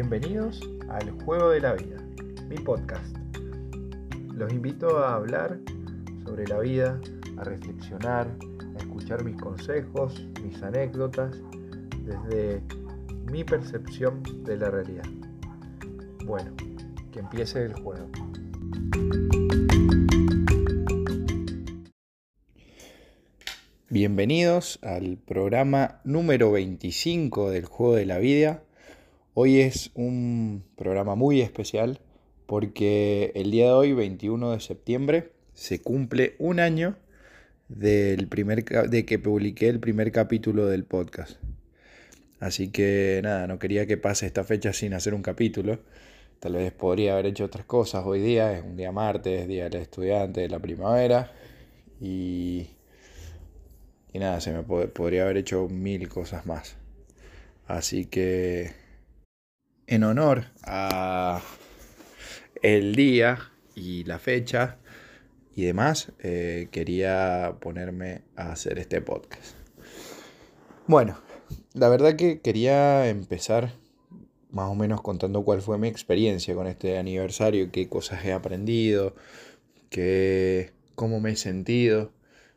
Bienvenidos al Juego de la Vida, mi podcast. Los invito a hablar sobre la vida, a reflexionar, a escuchar mis consejos, mis anécdotas, desde mi percepción de la realidad. Bueno, que empiece el juego. Bienvenidos al programa número 25 del Juego de la Vida. Hoy es un programa muy especial porque el día de hoy, 21 de septiembre, se cumple un año del primer, de que publiqué el primer capítulo del podcast. Así que nada, no quería que pase esta fecha sin hacer un capítulo. Tal vez podría haber hecho otras cosas hoy día, es un día martes, día del estudiante de la primavera. Y y nada, se me podría haber hecho mil cosas más. Así que en honor a el día y la fecha y demás, eh, quería ponerme a hacer este podcast. Bueno, la verdad que quería empezar más o menos contando cuál fue mi experiencia con este aniversario, qué cosas he aprendido, qué, cómo me he sentido.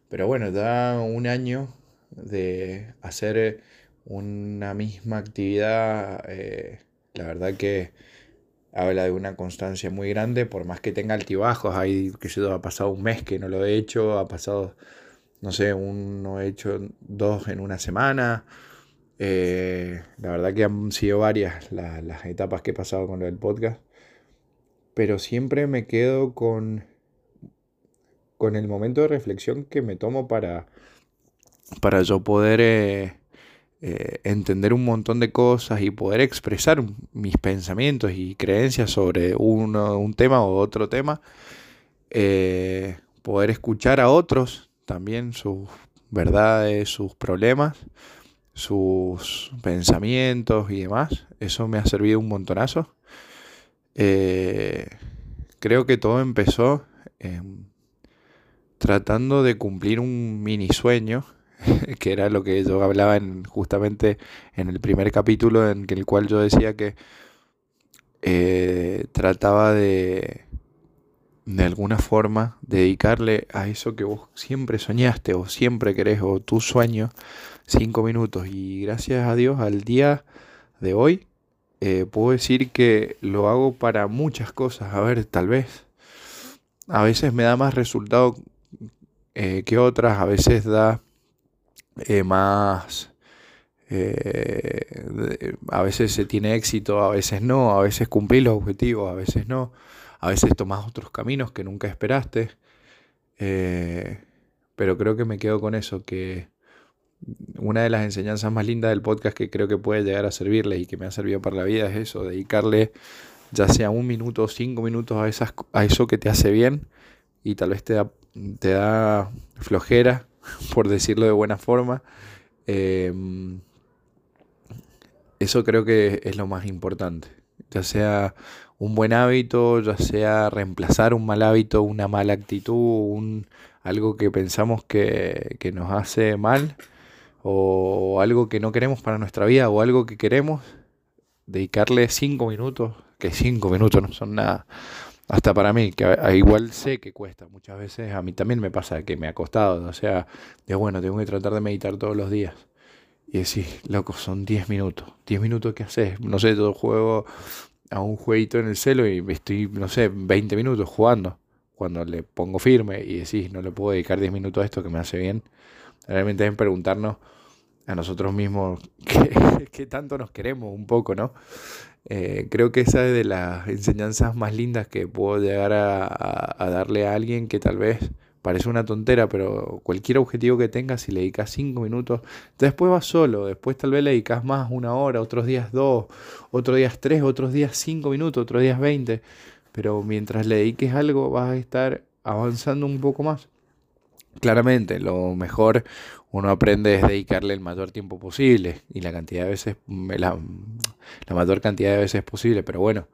Pero bueno, da un año de hacer una misma actividad, eh, la verdad que habla de una constancia muy grande, por más que tenga altibajos, hay, que yo, ha pasado un mes que no lo he hecho, ha pasado, no sé, uno he hecho dos en una semana, eh, la verdad que han sido varias las etapas que he pasado con lo del podcast, pero siempre me quedo con con el momento de reflexión que me tomo para, para yo poder eh, eh, entender un montón de cosas y poder expresar mis pensamientos y creencias sobre uno, un tema o otro tema. Eh, poder escuchar a otros también sus verdades, sus problemas, sus pensamientos y demás. Eso me ha servido un montonazo. creo que todo empezó en tratando de cumplir un mini sueño, que era lo que yo hablaba en, justamente en el primer capítulo en el cual yo decía que eh, trataba de de alguna forma dedicarle a eso que vos siempre soñaste o siempre querés o tu sueño cinco minutos. Y gracias a Dios al día de hoy eh, puedo decir que lo hago para muchas cosas. A ver tal vez a veces me da más resultado eh, que otras, a veces da eh, más... Eh, a veces se tiene éxito, a veces no, a veces cumplís los objetivos, a veces no, a veces tomás otros caminos que nunca esperaste. pero creo que me quedo con eso, que una de las enseñanzas más lindas del podcast que creo que puede llegar a servirle y que me ha servido para la vida es eso, dedicarle ya sea un minuto o cinco minutos a, esas, a eso que te hace bien y tal vez te da te da flojera, por decirlo de buena forma. Em, eso creo que es lo más importante. Ya sea un buen hábito, ya sea reemplazar un mal hábito, una mala actitud, un, algo que pensamos que, que nos hace mal, o algo que no queremos para nuestra vida, o algo que queremos, dedicarle cinco minutos, que cinco minutos no son nada, hasta para mí, que igual sé que cuesta, muchas veces a mí también me pasa que me ha costado, o sea, de bueno, tengo que tratar de meditar todos los días. Y decís, loco, son 10 minutos. 10 minutos, ¿qué haces? No sé, yo juego a un jueguito en el celo y estoy, no sé, 20 minutos jugando. Cuando le pongo firme y decís, no le puedo dedicar 10 minutos a esto que me hace bien. Realmente es preguntarnos a nosotros mismos qué, qué tanto nos queremos un poco, ¿no? Eh, creo que esa es de las enseñanzas más lindas que puedo llegar a, darle a alguien que tal vez parece una tontera, pero cualquier objetivo que tengas, si le dedicas cinco minutos, después vas solo, después tal vez le dedicas más una hora, otros días dos, otros días tres, otros días cinco minutos, otros días veinte, pero mientras le dediques algo vas a estar avanzando un poco más. Claramente, lo mejor uno aprende es dedicarle el mayor tiempo posible y la cantidad de veces, la, mayor cantidad de veces posible, pero bueno,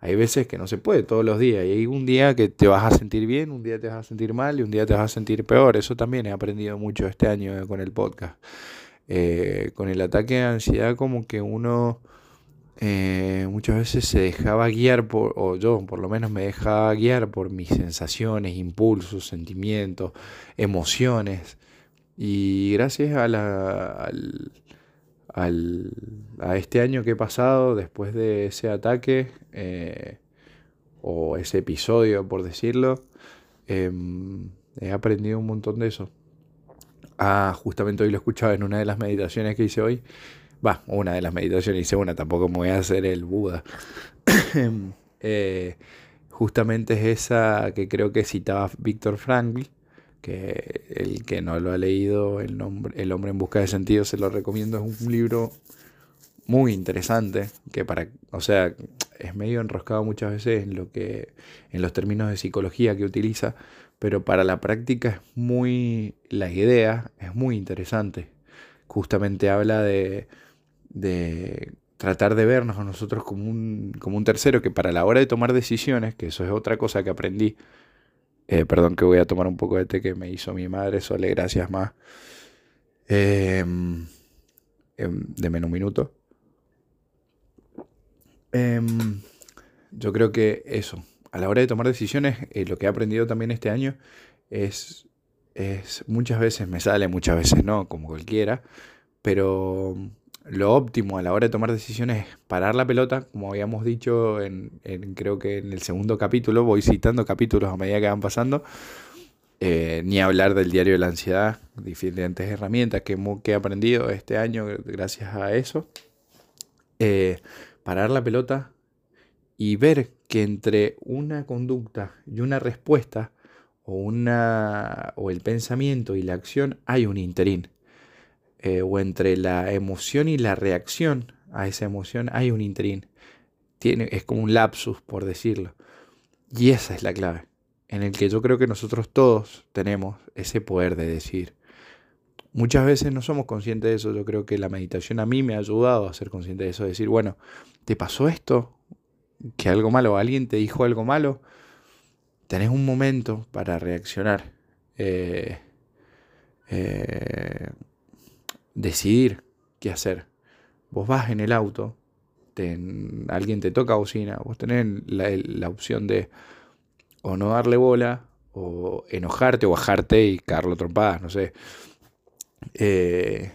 hay veces que no se puede todos los días y hay un día que te vas a sentir bien, un día te vas a sentir mal y un día te vas a sentir peor. Eso también he aprendido mucho este año con el podcast. Eh, con el ataque de ansiedad como que uno eh, muchas veces se dejaba guiar por, o yo por lo menos me dejaba guiar por mis sensaciones, impulsos, sentimientos, emociones. Y gracias a, la, al, a este año que he pasado después de ese ataque, eh, o ese episodio, por decirlo, em, he aprendido un montón de eso. Ah, justamente hoy lo escuchaba en una de las meditaciones que hice hoy. Va, una de las meditaciones hice una, tampoco me voy a hacer el Buda. Eh, justamente es esa que creo que citaba Víctor Frankl, que el que no lo ha leído, el, nombre, el hombre en busca de sentido, se lo recomiendo. Es un libro muy interesante, que para, o sea, es medio enroscado muchas veces en lo que, en los términos de psicología que utiliza, pero para la práctica es muy, la idea es muy interesante. Justamente habla de, de tratar de vernos a nosotros como un, como un tercero, que para la hora de tomar decisiones, que eso es otra cosa que aprendí, eh, perdón que voy a tomar un poco de té que me hizo mi madre, Sole, gracias más. Eh, deme un minuto. Em, yo creo que eso, a la hora de tomar decisiones, eh, lo que he aprendido también este año es, es, muchas veces me sale, muchas veces no, como cualquiera, pero lo óptimo a la hora de tomar decisiones es parar la pelota, como habíamos dicho en, creo que en el segundo capítulo, voy citando capítulos a medida que van pasando, eh, ni hablar del diario de la ansiedad, diferentes herramientas que, he aprendido este año gracias a eso. Eh, parar la pelota y ver que entre una conducta y una respuesta o, una, o el pensamiento y la acción hay un interín. Eh, o entre la emoción y la reacción a esa emoción hay un interín. Tiene, es como un lapsus, por decirlo. Y esa es la clave, en el que yo creo que nosotros todos tenemos ese poder de decir. Muchas veces no somos conscientes de eso. Yo creo que la meditación a mí me ha ayudado a ser consciente de eso. Decir, bueno, ¿te pasó esto? ¿Que algo malo? ¿Alguien te dijo algo malo? Tenés un momento para reaccionar. Eh, eh, decidir qué hacer. Vos vas en el auto, alguien te toca bocina, vos tenés la, la, opción de o no darle bola, o enojarte, o bajarte y cagarlo trompadas, no sé. Eh,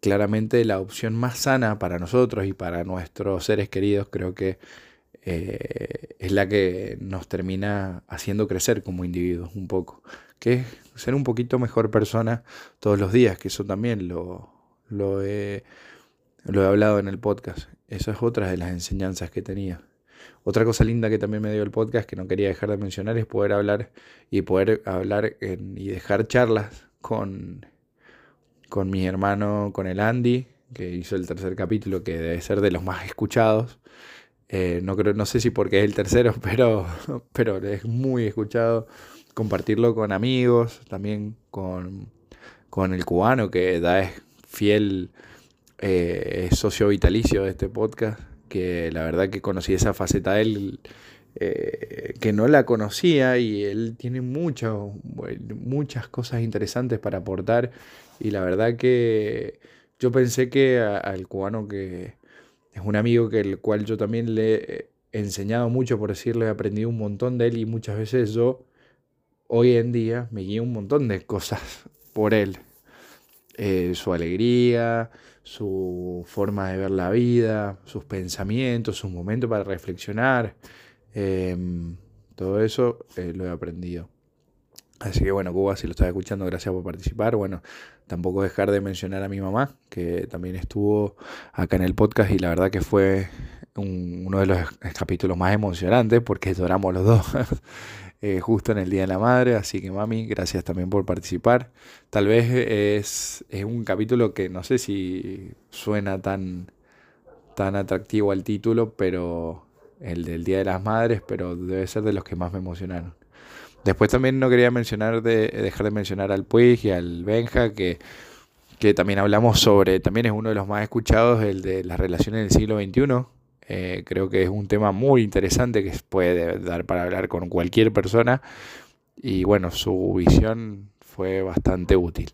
claramente la opción más sana para nosotros y para nuestros seres queridos creo que eh, es la que nos termina haciendo crecer como individuos un poco, que es ser un poquito mejor persona todos los días, que eso también lo, lo, he, hablado en el podcast. Eso es otra de las enseñanzas que tenía. Otra cosa linda que también me dio el podcast que no quería dejar de mencionar es poder hablar y poder hablar y dejar charlas con, con mi hermano, con el Andy, que hizo el tercer capítulo, que debe ser de los más escuchados. Eh, no, creo, no sé si porque es el tercero, pero, pero es muy escuchado. Compartirlo con amigos, también con, con el cubano, que da es fiel eh, socio vitalicio de este podcast, que la verdad que conocí esa faceta de él eh, que no la conocía y él tiene mucho, muchas cosas interesantes para aportar y la verdad que yo pensé que al cubano que es un amigo que el cual yo también le he enseñado mucho, por decirle, he aprendido un montón de él y muchas veces yo hoy en día me guío un montón de cosas por él. Eh, su alegría, su forma de ver la vida, sus pensamientos, sus momentos para reflexionar. Em, todo eso eh, lo he aprendido. Así que bueno, Cuba, si lo estás escuchando, gracias por participar. Bueno, tampoco dejar de mencionar a mi mamá, que también estuvo acá en el podcast y la verdad que fue uno de los capítulos más emocionantes porque lloramos los dos eh, justo en el Día de la Madre. Así que mami, gracias también por participar. Tal vez es, es un capítulo que no sé si suena tan, tan atractivo al título, pero el del Día de las Madres, pero debe ser de los que más me emocionaron. Después también no quería mencionar de, dejar de mencionar al Puig y al Benja, que, que también hablamos sobre, también es uno de los más escuchados, el de las relaciones del siglo XXI. Eh, creo que es un tema muy interesante que puede dar para hablar con cualquier persona. Y bueno, su visión fue bastante útil.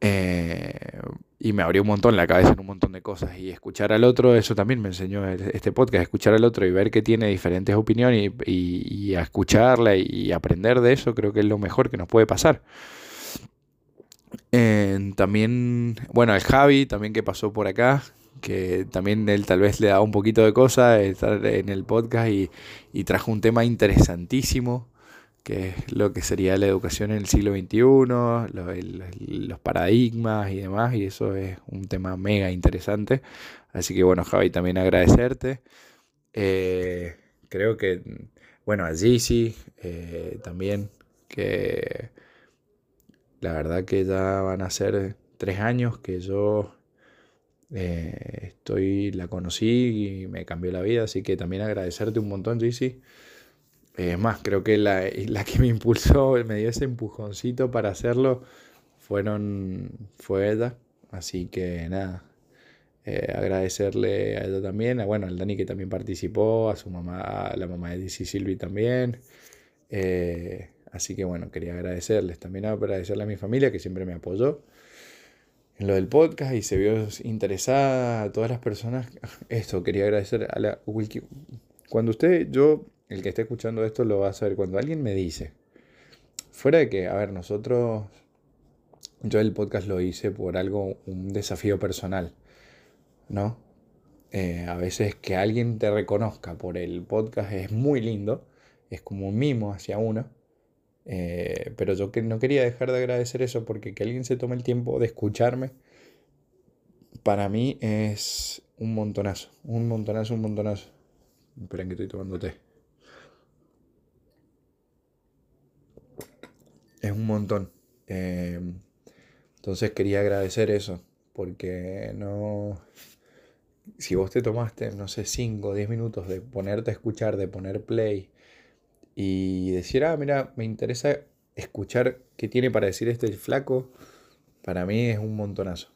Eh, y me abrió un montón la cabeza en un montón de cosas. Y escuchar al otro, eso también me enseñó este podcast, escuchar al otro y ver que tiene diferentes opiniones y, a escucharla y aprender de eso, creo que es lo mejor que nos puede pasar. también, bueno, el Javi, también que pasó por acá, que también él tal vez le da un poquito de cosa estar en el podcast y, y trajo un tema interesantísimo que es lo que sería la educación en el siglo XXI, los, paradigmas y demás, y eso es un tema mega interesante. Así que bueno, Javi, también agradecerte. Eh, creo que, bueno, a Gigi eh, también, que la verdad que ya van a ser tres años que yo eh, estoy, la conocí y me cambió la vida, así que también agradecerte un montón, Gigi. Es más, creo que la, que me impulsó, me dio ese empujoncito para hacerlo, fueron, fue ella. Así que nada, eh, agradecerle a ella también, a, bueno, al Dani que también participó, a su mamá, a la mamá de DC Silvi también. Eh, así que bueno, quería agradecerles. También agradecerle a mi familia que siempre me apoyó en lo del podcast y se vio interesada a todas las personas. Esto, quería agradecer a la. Cuando usted, yo el que esté escuchando esto lo va a saber. Cuando alguien me dice, fuera de que, a ver, nosotros, yo el podcast lo hice por algo, un desafío personal, ¿no? Eh, a veces que alguien te reconozca por el podcast es muy lindo, es como un mimo hacia uno, eh, pero yo que no quería dejar de agradecer eso porque que alguien se tome el tiempo de escucharme, para mí es un montonazo, un montonazo, un montonazo. Esperen que estoy tomando té. Es un montón. Em, entonces quería agradecer eso, porque no... Si vos te tomaste, no sé, 5 o 10 minutos de ponerte a escuchar, de poner play y decir, ah, mira, me interesa escuchar qué tiene para decir este flaco, para mí es un montonazo.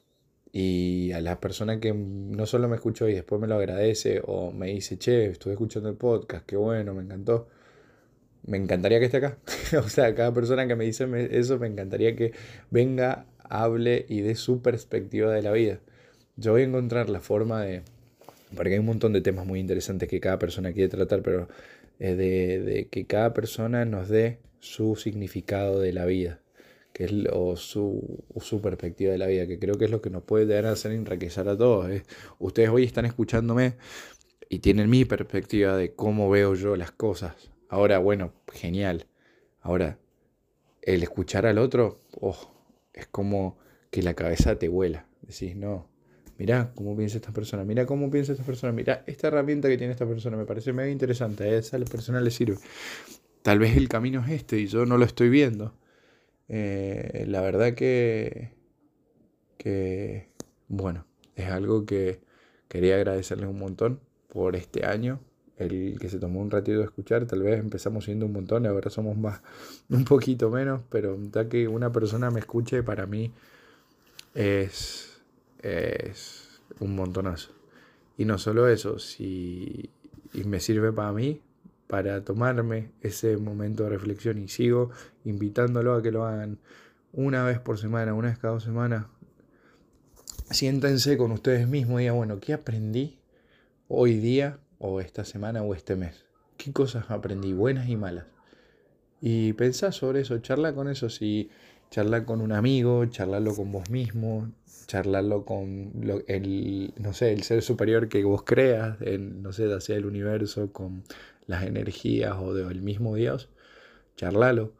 Y a la persona que no solo me escuchó y después me lo agradece o me dice, che, estuve escuchando el podcast, qué bueno, me encantó me encantaría que esté acá. o sea, cada persona que me dice eso, me encantaría que venga, hable y dé su perspectiva de la vida. Yo voy a encontrar la forma de... Porque hay un montón de temas muy interesantes que cada persona quiere tratar, pero de, que cada persona nos dé su significado de la vida, que es, o, su, perspectiva de la vida, que creo que es lo que nos puede dar a hacer enriquecer a todos. Ustedes hoy están escuchándome y tienen mi perspectiva de cómo veo yo las cosas Ahora, bueno, genial. Ahora, el escuchar al otro, oh, es como que la cabeza te vuela. Decís, no, mira cómo piensa esta persona, mira cómo piensa esta persona, mira esta herramienta que tiene esta persona, me parece medio interesante, a esa persona le sirve. Tal vez el camino es este y yo no lo estoy viendo. Eh, la verdad que, que, bueno, es algo que quería agradecerles un montón por este año, el que se tomó un ratito de escuchar, tal vez empezamos siendo un montón, ahora somos más, un poquito menos, pero ya que una persona me escuche para mí es, es un montonazo. Y no solo eso, si y me sirve para mí, para tomarme ese momento de reflexión y sigo invitándolo a que lo hagan una vez por semana, una vez cada dos semanas. Siéntense con ustedes mismos y digan, bueno, ¿qué aprendí hoy día o esta semana o este mes. ¿Qué cosas aprendí, buenas y malas? Y pensá sobre eso, charla con eso, si charla con un amigo, charlarlo con vos mismo, charlarlo con el, no sé, el ser superior que vos creas, el, no sé, hacia el universo, con las energías o del mismo Dios, charlalo.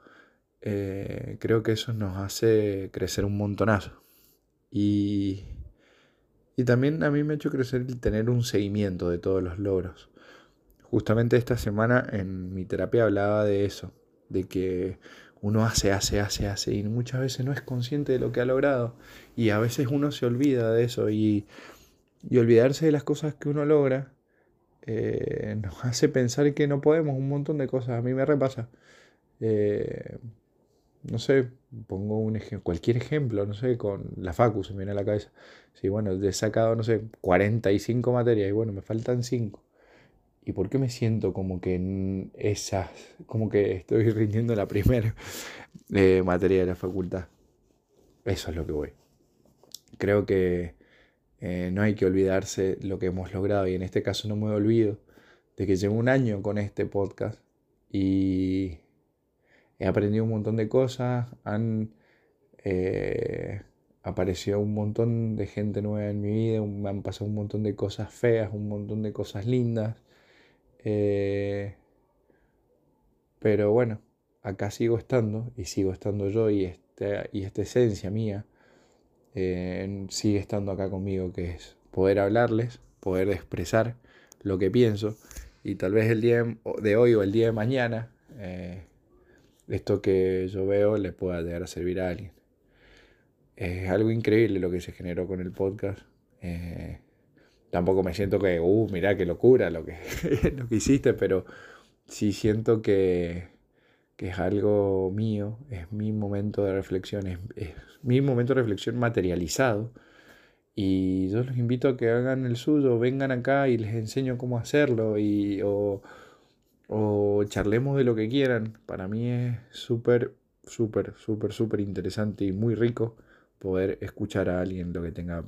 Eh, creo que eso nos hace crecer un montonazo. Y y también a mí me ha hecho crecer el tener un seguimiento de todos los logros. Justamente esta semana en mi terapia hablaba de eso, de que uno hace, hace, hace, hace y muchas veces no es consciente de lo que ha logrado y a veces uno se olvida de eso y, olvidarse de las cosas que uno logra eh, nos hace pensar que no podemos un montón de cosas. A mí me repasa. Eh, no sé, pongo un ejemplo, cualquier ejemplo, no sé, con la Facu se me viene a la cabeza. Sí, bueno, he sacado, no sé, 45 materias y bueno, me faltan 5. ¿Y por qué me siento como que en esas, como que estoy rindiendo la primera eh, materia de la facultad? Eso es lo que voy. creo que eh, no hay que olvidarse lo que hemos logrado y en este caso no me olvido de que llevo un año con este podcast y he aprendido un montón de cosas, han eh, aparecido un montón de gente nueva en mi vida, me han pasado un montón de cosas feas, un montón de cosas lindas. Eh, pero bueno, acá sigo estando y sigo estando yo y, este, y esta esencia mía eh, sigue estando acá conmigo, que es poder hablarles, poder expresar lo que pienso y tal vez el día de hoy o el día de mañana esto que yo veo le pueda llegar a servir a alguien. Es algo increíble lo que se generó con el podcast. Eh, tampoco me siento que, uh, mira qué locura lo que, lo que hiciste, pero sí siento que, que, es algo mío, es mi momento de reflexión, es, mi momento de reflexión materializado. Y yo los invito a que hagan el suyo, vengan acá y les enseño cómo hacerlo y, o, o charlemos de lo que quieran. Para mí es súper, súper, súper, súper interesante y muy rico poder escuchar a alguien lo que tenga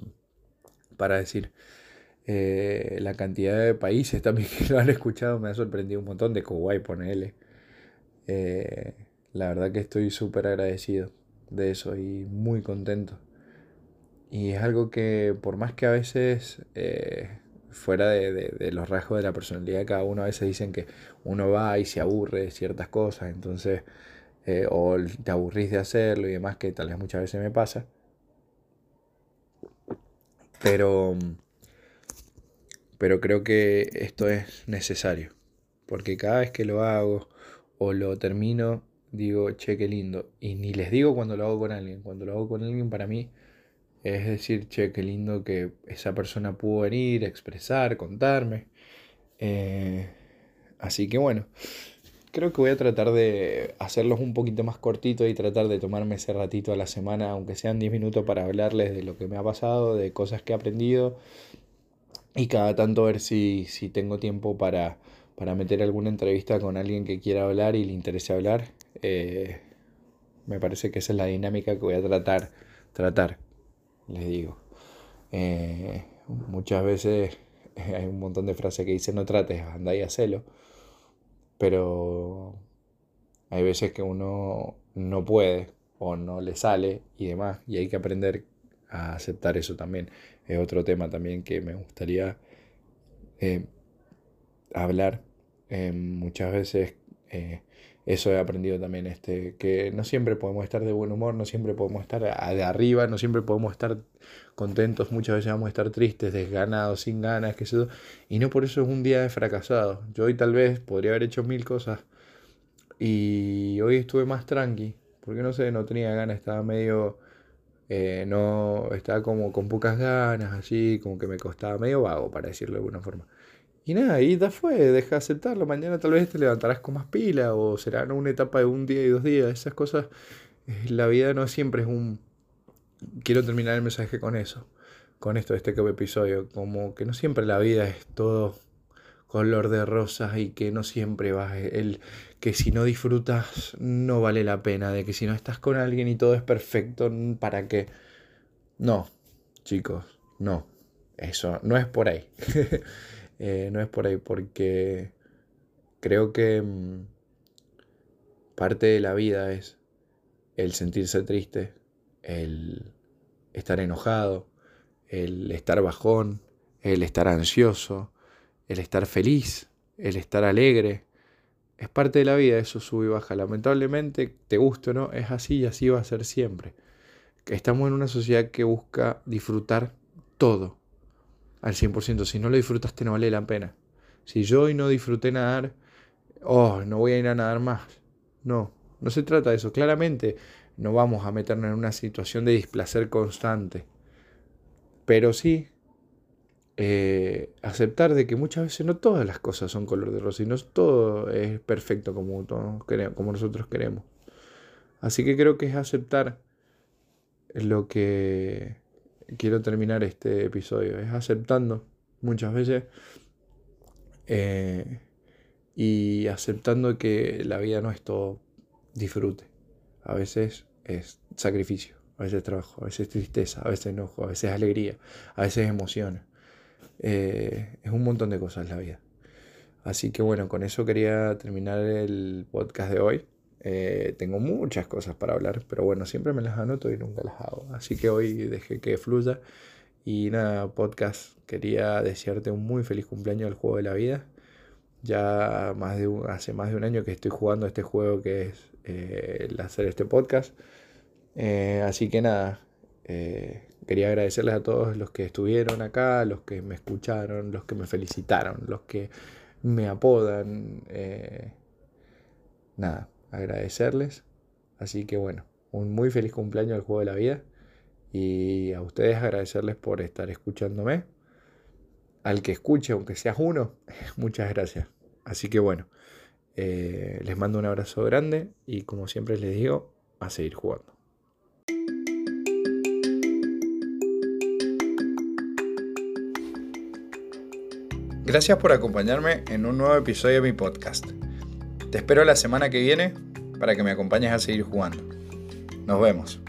para decir. Eh, la cantidad de países también que lo han escuchado me ha sorprendido un montón de Kuwait, ponele. Eh, la verdad que estoy súper agradecido de eso y muy contento. Y es algo que por más que a veces eh, fuera de, los rasgos de la personalidad de cada uno, a veces dicen que uno va y se aburre de ciertas cosas, entonces, eh, o te aburrís de hacerlo y demás, que tal vez muchas veces me pasa. Pero, pero creo que esto es necesario, porque cada vez que lo hago o lo termino, digo, che, qué lindo. Y ni les digo cuando lo hago con alguien, cuando lo hago con alguien para mí es decir, che, qué lindo que esa persona pudo venir, expresar, contarme. Eh, así que bueno, creo que voy a tratar de hacerlos un poquito más cortitos y tratar de tomarme ese ratito a la semana, aunque sean 10 minutos, para hablarles de lo que me ha pasado, de cosas que he aprendido. Y cada tanto ver si, si tengo tiempo para, para meter alguna entrevista con alguien que quiera hablar y le interese hablar. Eh, me parece que esa es la dinámica que voy a tratar, tratar les digo. Eh, muchas veces hay un montón de frases que dicen no trates, anda y hacelo. Pero hay veces que uno no puede o no le sale y demás. Y hay que aprender a aceptar eso también. Es otro tema también que me gustaría eh, hablar. Eh, muchas veces eso he aprendido también, este, que no siempre podemos estar de buen humor, no siempre podemos estar de arriba, no siempre podemos estar contentos, muchas veces vamos a estar tristes, desganados, sin ganas, sé yo, y no por eso es un día de fracasado. Yo hoy tal vez podría haber hecho mil cosas y hoy estuve más tranqui, porque no sé, no tenía ganas, estaba medio, eh, no, estaba como con pocas ganas, así, como que me costaba medio vago, para decirlo de alguna forma. Y nada, y ya fue, deja de aceptarlo. Mañana tal vez te levantarás con más pila o será una etapa de un día y dos días. Esas cosas, eh, la vida no siempre es un... Quiero terminar el mensaje con eso, con esto de este episodio. Como que no siempre la vida es todo color de rosas y que no siempre vas el que si no disfrutas no vale la pena, de que si no estás con alguien y todo es perfecto, ¿para qué? No, chicos, no. Eso no es por ahí. Eh, no es por ahí, porque creo que mm, parte de la vida es el sentirse triste, el estar enojado, el estar bajón, el estar ansioso, el estar feliz, el estar alegre. Es parte de la vida, eso sube y baja. Lamentablemente, te guste o no, es así y así va a ser siempre. Estamos en una sociedad que busca disfrutar todo al 100%. Si no lo disfrutaste no vale la pena. Si yo hoy no disfruté nadar, oh, no voy a ir a nadar más. No, no se trata de eso. Claramente no vamos a meternos en una situación de displacer constante. Pero sí eh, aceptar de que muchas veces no todas las cosas son color de rosa y no todo es perfecto como, como nosotros queremos. Así que creo que es aceptar lo que quiero terminar este episodio, es aceptando muchas veces eh, y aceptando que la vida no es todo disfrute, a veces es sacrificio. a veces trabajo, a veces tristeza, a veces enojo, a veces alegría, a veces emociones. Eh, es un montón de cosas la vida. Así que bueno, con eso quería terminar el podcast de hoy. Eh, tengo muchas cosas para hablar, pero bueno, siempre me las anoto y nunca las hago. Así que hoy dejé que fluya. Y nada, podcast, quería desearte un muy feliz cumpleaños al juego de la vida. Ya más de hace más de un año que estoy jugando este juego que es eh, el hacer este podcast. Eh, así que nada, quería agradecerles a todos los que estuvieron acá, los que me escucharon, los que me felicitaron, los que me apodan. nada, agradecerles. Así que bueno, un muy feliz cumpleaños al juego de la vida. Y a ustedes agradecerles por estar escuchándome. Al que escuche, aunque seas uno, muchas gracias. Así que bueno, eh, les mando un abrazo grande y como siempre les digo, a seguir jugando. Gracias por acompañarme en un nuevo episodio de mi podcast. Te espero la semana que viene para que me acompañes a seguir jugando. Nos vemos.